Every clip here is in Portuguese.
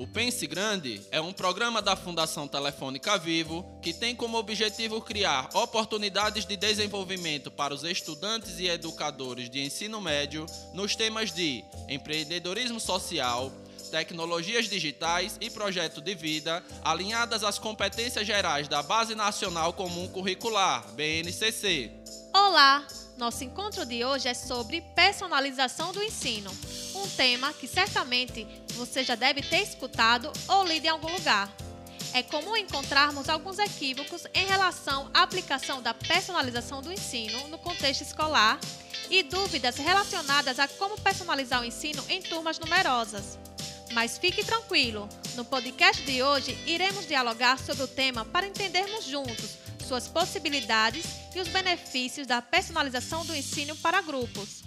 O Pense Grande é um programa da Fundação Telefônica Vivo que tem como objetivo criar oportunidades de desenvolvimento para os estudantes e educadores de ensino médio nos temas de empreendedorismo social, tecnologias digitais e projeto de vida, alinhadas às competências gerais da Base Nacional Comum Curricular, BNCC. Olá! Nosso encontro de hoje é sobre personalização do ensino, um tema que certamente você já deve ter escutado ou lido em algum lugar. É comum encontrarmos alguns equívocos em relação à aplicação da personalização do ensino no contexto escolar e dúvidas relacionadas a como personalizar o ensino em turmas numerosas. Mas fique tranquilo, no podcast de hoje iremos dialogar sobre o tema para entendermos juntos suas possibilidades e os benefícios da personalização do ensino para grupos.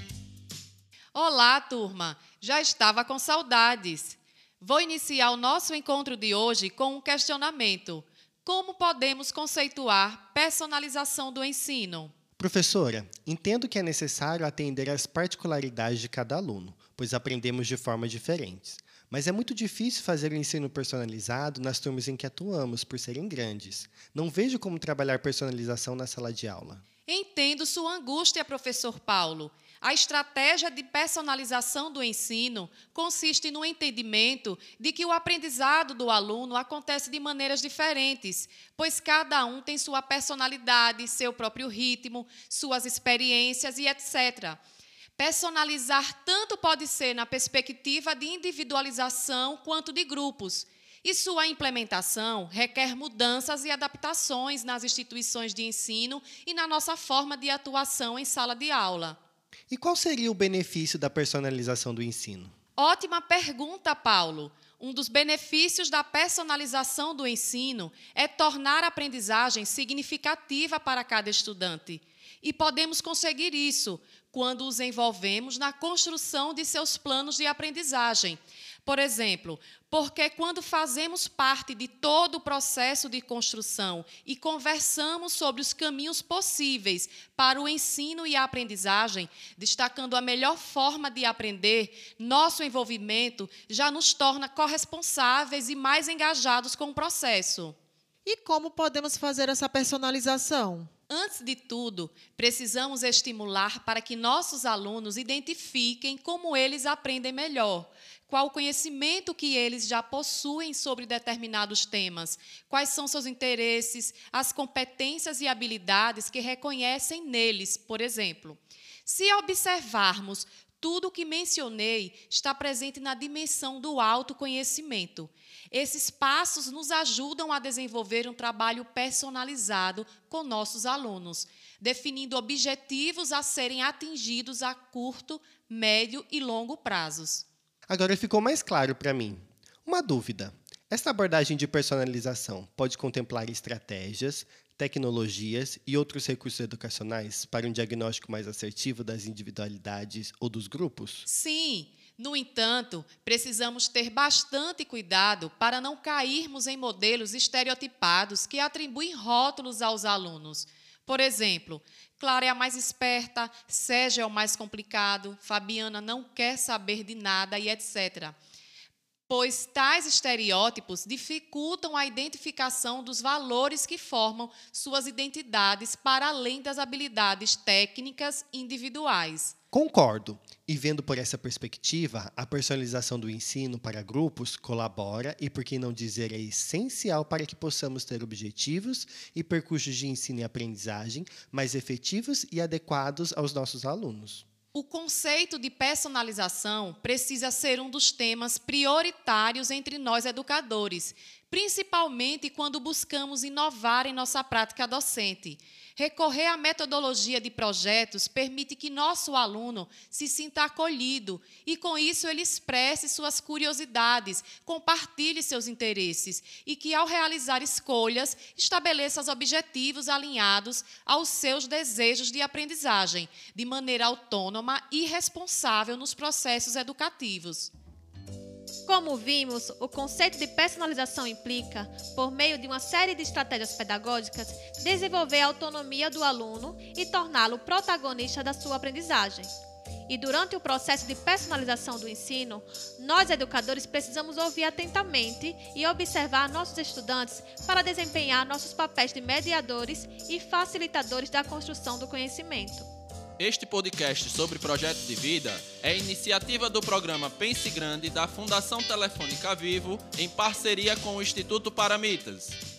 Olá, turma! Já estava com saudades. Vou iniciar o nosso encontro de hoje com um questionamento: Como podemos conceituar personalização do ensino? Professora, entendo que é necessário atender às particularidades de cada aluno, pois aprendemos de formas diferentes. Mas é muito difícil fazer o ensino personalizado nas turmas em que atuamos, por serem grandes. Não vejo como trabalhar personalização na sala de aula. Entendo sua angústia, professor Paulo. A estratégia de personalização do ensino consiste no entendimento de que o aprendizado do aluno acontece de maneiras diferentes, pois cada um tem sua personalidade, seu próprio ritmo, suas experiências e etc. Personalizar tanto pode ser na perspectiva de individualização quanto de grupos. E sua implementação requer mudanças e adaptações nas instituições de ensino e na nossa forma de atuação em sala de aula. E qual seria o benefício da personalização do ensino? Ótima pergunta, Paulo. Um dos benefícios da personalização do ensino é tornar a aprendizagem significativa para cada estudante. E podemos conseguir isso quando os envolvemos na construção de seus planos de aprendizagem. Por exemplo, porque quando fazemos parte de todo o processo de construção e conversamos sobre os caminhos possíveis para o ensino e a aprendizagem, destacando a melhor forma de aprender, nosso envolvimento já nos torna corresponsáveis e mais engajados com o processo. E como podemos fazer essa personalização? Antes de tudo, precisamos estimular para que nossos alunos identifiquem como eles aprendem melhor, qual o conhecimento que eles já possuem sobre determinados temas, quais são seus interesses, as competências e habilidades que reconhecem neles, por exemplo. Se observarmos tudo o que mencionei está presente na dimensão do autoconhecimento. Esses passos nos ajudam a desenvolver um trabalho personalizado com nossos alunos, definindo objetivos a serem atingidos a curto, médio e longo prazos. Agora ficou mais claro para mim. Uma dúvida: esta abordagem de personalização pode contemplar estratégias, tecnologias e outros recursos educacionais para um diagnóstico mais assertivo das individualidades ou dos grupos? Sim. No entanto, precisamos ter bastante cuidado para não cairmos em modelos estereotipados que atribuem rótulos aos alunos. Por exemplo, Clara é a mais esperta, Sérgio é o mais complicado, Fabiana não quer saber de nada e etc pois tais estereótipos dificultam a identificação dos valores que formam suas identidades para além das habilidades técnicas individuais. Concordo. E vendo por essa perspectiva, a personalização do ensino para grupos colabora e, por que não dizer, é essencial para que possamos ter objetivos e percursos de ensino e aprendizagem mais efetivos e adequados aos nossos alunos. O conceito de personalização precisa ser um dos temas prioritários entre nós educadores, principalmente quando buscamos inovar em nossa prática docente. Recorrer à metodologia de projetos permite que nosso aluno se sinta acolhido e, com isso, ele expresse suas curiosidades, compartilhe seus interesses e que, ao realizar escolhas, estabeleça os objetivos alinhados aos seus desejos de aprendizagem, de maneira autônoma e responsável nos processos educativos. Como vimos, o conceito de personalização implica, por meio de uma série de estratégias pedagógicas, desenvolver a autonomia do aluno e torná-lo protagonista da sua aprendizagem. E durante o processo de personalização do ensino, nós educadores precisamos ouvir atentamente e observar nossos estudantes para desempenhar nossos papéis de mediadores e facilitadores da construção do conhecimento. Este podcast sobre projeto de vida é iniciativa do programa Pense Grande da Fundação Telefônica Vivo em parceria com o Instituto Paramitas.